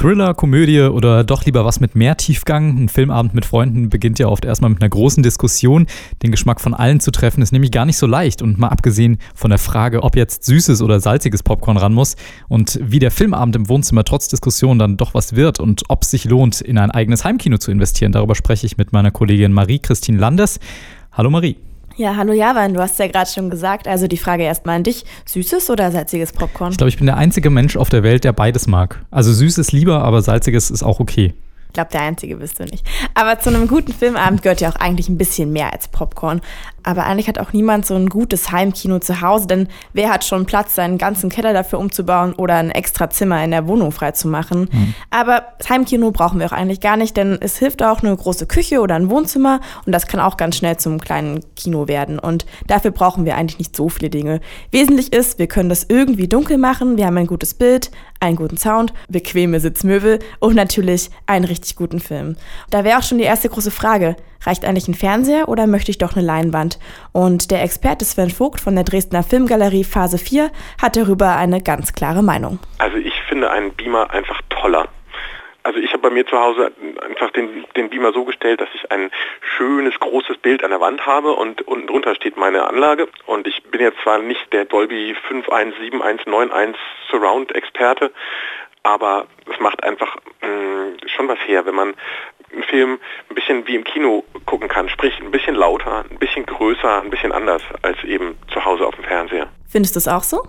Thriller, Komödie oder doch lieber was mit mehr Tiefgang? Ein Filmabend mit Freunden beginnt ja oft erstmal mit einer großen Diskussion. Den Geschmack von allen zu treffen ist nämlich gar nicht so leicht. Und mal abgesehen von der Frage, ob jetzt süßes oder salziges Popcorn ran muss und wie der Filmabend im Wohnzimmer trotz Diskussion dann doch was wird und ob es sich lohnt, in ein eigenes Heimkino zu investieren, darüber spreche ich mit meiner Kollegin Marie-Christine Landes. Hallo Marie. Ja, hallo Javan, du hast ja gerade schon gesagt, also die Frage erstmal an dich, süßes oder salziges Popcorn? Ich glaube, ich bin der einzige Mensch auf der Welt, der beides mag. Also süßes lieber, aber salziges ist auch okay. Ich glaube, der Einzige bist du nicht. Aber zu einem guten Filmabend gehört ja auch eigentlich ein bisschen mehr als Popcorn. Aber eigentlich hat auch niemand so ein gutes Heimkino zu Hause, denn wer hat schon Platz, seinen ganzen Keller dafür umzubauen oder ein extra Zimmer in der Wohnung freizumachen? Mhm. Aber Heimkino brauchen wir auch eigentlich gar nicht, denn es hilft auch eine große Küche oder ein Wohnzimmer und das kann auch ganz schnell zum kleinen Kino werden. Und dafür brauchen wir eigentlich nicht so viele Dinge. Wesentlich ist, wir können das irgendwie dunkel machen, wir haben ein gutes Bild, einen guten Sound, bequeme Sitzmöbel und natürlich einen richtig guten Film. Da wäre auch schon die erste große Frage. Reicht eigentlich ein Fernseher oder möchte ich doch eine Leinwand? Und der Experte Sven Vogt von der Dresdner Filmgalerie Phase 4 hat darüber eine ganz klare Meinung. Also ich finde einen Beamer einfach toller. Also ich habe bei mir zu Hause einfach den, den Beamer so gestellt, dass ich ein schönes, großes Bild an der Wand habe und unten drunter steht meine Anlage. Und ich bin jetzt zwar nicht der Dolby 517191 Surround-Experte, aber es macht einfach mh, mm, schon was her, wenn man einen Film ein bisschen wie im Kino gucken kann, sprich ein bisschen lauter, ein bisschen größer, ein bisschen anders als eben zu Hause auf dem Fernseher. Findest du es auch so?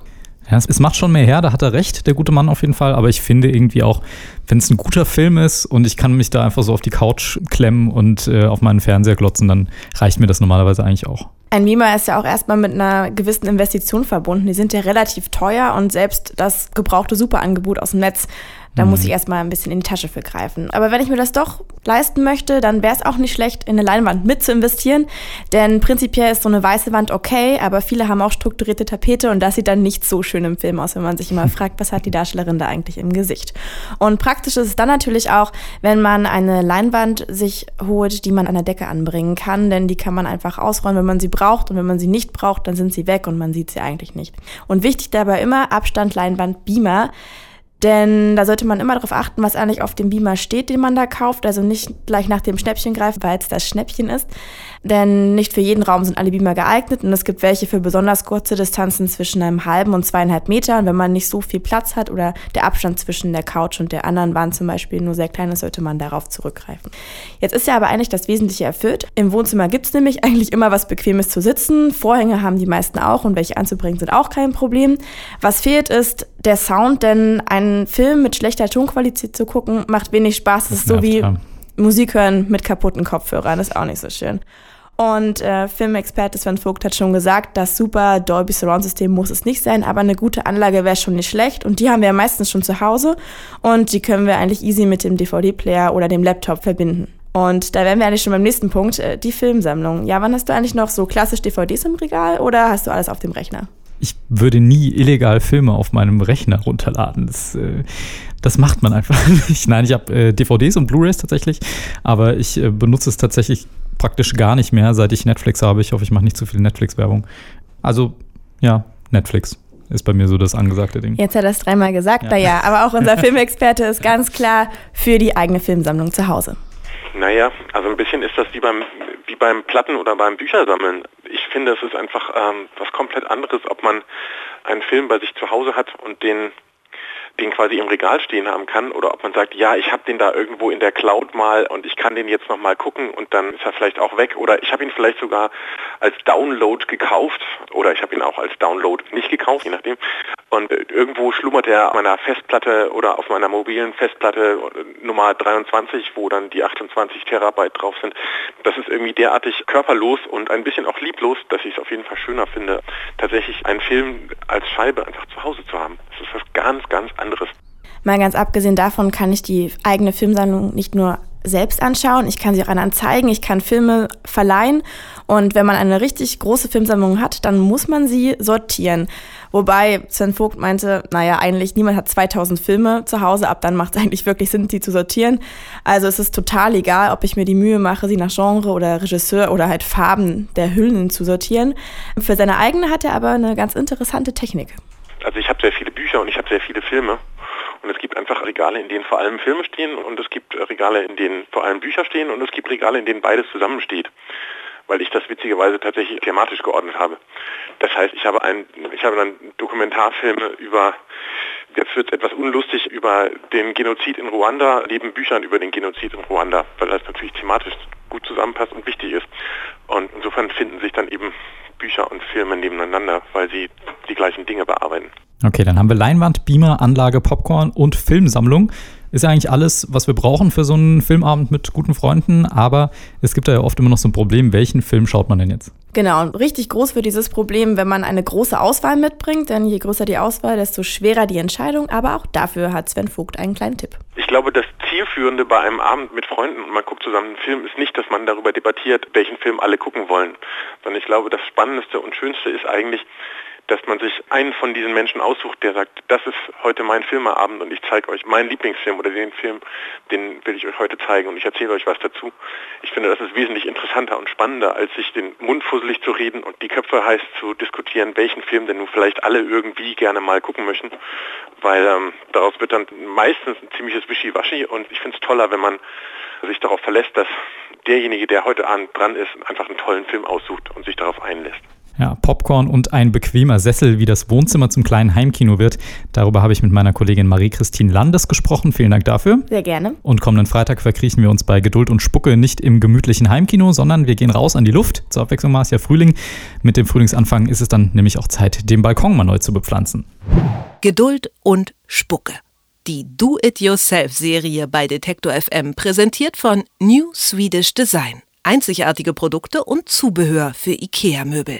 Ja, es, macht schon mehr her, da hat er recht, der gute Mann auf jeden Fall. Aber ich finde irgendwie auch, wenn es ein guter Film ist und ich kann mich da einfach so auf die Couch klemmen und äh, auf meinen Fernseher glotzen, dann reicht mir das normalerweise eigentlich auch. Ein Beamer ist ja auch erstmal mit einer gewissen Investition verbunden. Die sind ja relativ teuer und selbst das gebrauchte Superangebot aus dem Netz da muss mhm. ich erstmal ein bisschen in die Tasche für greifen. Aber wenn ich mir das doch leisten möchte, dann wäre es auch nicht schlecht, in eine Leinwand mit zu investieren. Denn prinzipiell ist so eine weiße Wand okay, aber viele haben auch strukturierte Tapete und das sieht dann nicht so schön im Film aus, wenn man sich immer fragt, was hat die Darstellerin da eigentlich im Gesicht. Und praktisch ist es dann natürlich auch, wenn man eine Leinwand sich holt, die man an der Decke anbringen kann, denn die kann man einfach ausräumen, wenn man sie braucht und wenn man sie nicht braucht, dann sind sie weg und man sieht sie eigentlich nicht. Und wichtig dabei immer Abstand, Leinwand, Beamer. Denn da sollte man immer darauf achten, was eigentlich auf dem Beamer steht, den man da kauft. Also nicht gleich nach dem Schnäppchen greifen, weil es das Schnäppchen ist. Denn nicht für jeden Raum sind alle Beamer geeignet und es gibt welche für besonders kurze Distanzen zwischen einem halben und zweieinhalb Metern. Wenn man nicht so viel Platz hat oder der Abstand zwischen der Couch und der anderen Wand zum Beispiel nur sehr klein ist, sollte man darauf zurückgreifen. Jetzt ist ja aber eigentlich das Wesentliche erfüllt. Im Wohnzimmer gibt es nämlich eigentlich immer was Bequemes zu sitzen. Vorhänge haben die meisten auch und welche anzubringen sind auch kein Problem. Was fehlt ist der Sound, denn einen Film mit schlechter Tonqualität zu gucken, macht wenig Spaß. Das ist so wie Musik hören mit kaputten Kopfhörern. Das ist auch nicht so schön. Und äh, Filmexperte Sven Vogt hat schon gesagt, das super Dolby Surround System muss es nicht sein, aber eine gute Anlage wäre schon nicht schlecht. Und die haben wir ja meistens schon zu Hause und die können wir eigentlich easy mit dem DVD-Player oder dem Laptop verbinden. Und da wären wir eigentlich schon beim nächsten Punkt, äh, die Filmsammlung. Ja, wann hast du eigentlich noch so klassisch DVDs im Regal oder hast du alles auf dem Rechner? Ich würde nie illegal Filme auf meinem Rechner runterladen. Das, äh, das macht man einfach nicht. Nein, ich habe äh, DVDs und Blu-rays tatsächlich, aber ich äh, benutze es tatsächlich praktisch gar nicht mehr, seit ich Netflix habe. Ich hoffe, ich mache nicht zu viel Netflix-Werbung. Also, ja, Netflix ist bei mir so das angesagte Ding. Jetzt hat er es dreimal gesagt, ja. naja, aber auch unser Filmexperte ist ganz klar für die eigene Filmsammlung zu Hause. Naja, also ein bisschen ist das wie beim, wie beim Platten- oder beim Büchersammeln. Ich finde, es ist einfach ähm, was komplett anderes, ob man einen Film bei sich zu Hause hat und den den quasi im Regal stehen haben kann oder ob man sagt, ja, ich habe den da irgendwo in der Cloud mal und ich kann den jetzt noch mal gucken und dann ist er vielleicht auch weg oder ich habe ihn vielleicht sogar als Download gekauft oder ich habe ihn auch als Download nicht gekauft, je nachdem. Und irgendwo schlummert er auf meiner Festplatte oder auf meiner mobilen Festplatte Nummer 23, wo dann die 28 Terabyte drauf sind. Das ist irgendwie derartig körperlos und ein bisschen auch lieblos, dass ich es auf jeden Fall schöner finde, tatsächlich einen Film als Scheibe einfach zu Hause zu haben. Das ist was ganz, ganz anderes. Mal ganz abgesehen davon kann ich die eigene Filmsammlung nicht nur selbst anschauen, ich kann sie auch anderen zeigen, ich kann Filme verleihen. Und wenn man eine richtig große Filmsammlung hat, dann muss man sie sortieren. Wobei Sven Vogt meinte, naja, eigentlich niemand hat 2000 Filme zu Hause, ab dann macht es eigentlich wirklich Sinn, die zu sortieren. Also es ist total egal, ob ich mir die Mühe mache, sie nach Genre oder Regisseur oder halt Farben der Hüllen zu sortieren. Für seine eigene hat er aber eine ganz interessante Technik. Also ich habe sehr viele Bücher und ich habe sehr viele Filme. Und es gibt einfach Regale, in denen vor allem Filme stehen und es gibt Regale, in denen vor allem Bücher stehen und es gibt Regale, in denen beides zusammensteht weil ich das witzigerweise tatsächlich thematisch geordnet habe. Das heißt, ich habe, ein, ich habe dann Dokumentarfilme über, jetzt wird es etwas unlustig, über den Genozid in Ruanda, neben Büchern über den Genozid in Ruanda, weil das natürlich thematisch gut zusammenpasst und wichtig ist. Und insofern finden sich dann eben Bücher und Filme nebeneinander, weil sie die gleichen Dinge bearbeiten. Okay, dann haben wir Leinwand, Beamer, Anlage, Popcorn und Filmsammlung. Ist ja eigentlich alles, was wir brauchen für so einen Filmabend mit guten Freunden, aber es gibt da ja oft immer noch so ein Problem, welchen Film schaut man denn jetzt? Genau, richtig groß wird dieses Problem, wenn man eine große Auswahl mitbringt, denn je größer die Auswahl, desto schwerer die Entscheidung, aber auch dafür hat Sven Vogt einen kleinen Tipp. Ich glaube, das Zielführende bei einem Abend mit Freunden und man guckt zusammen einen Film ist nicht, dass man darüber debattiert, welchen Film alle gucken wollen, sondern ich glaube, das Spannendste und Schönste ist eigentlich, dass man sich einen von diesen Menschen aussucht, der sagt, das ist heute mein Filmeabend und ich zeige euch meinen Lieblingsfilm oder den Film, den will ich euch heute zeigen und ich erzähle euch was dazu. Ich finde, das ist wesentlich interessanter und spannender, als sich den Mund fusselig zu reden und die Köpfe heiß zu diskutieren, welchen Film denn nun vielleicht alle irgendwie gerne mal gucken möchten, weil ähm, daraus wird dann meistens ein ziemliches Wischiwaschi und ich finde es toller, wenn man sich darauf verlässt, dass derjenige, der heute Abend dran ist, einfach einen tollen Film aussucht und sich darauf einlässt. Ja, Popcorn und ein bequemer Sessel, wie das Wohnzimmer zum kleinen Heimkino wird. Darüber habe ich mit meiner Kollegin Marie-Christine Landes gesprochen. Vielen Dank dafür. Sehr gerne. Und kommenden Freitag verkriechen wir uns bei Geduld und Spucke nicht im gemütlichen Heimkino, sondern wir gehen raus an die Luft. Zur Abwechslung war es ja Frühling. Mit dem Frühlingsanfang ist es dann nämlich auch Zeit, den Balkon mal neu zu bepflanzen. Geduld und Spucke. Die Do-It-Yourself-Serie bei Detektor FM präsentiert von New Swedish Design. Einzigartige Produkte und Zubehör für IKEA-Möbel.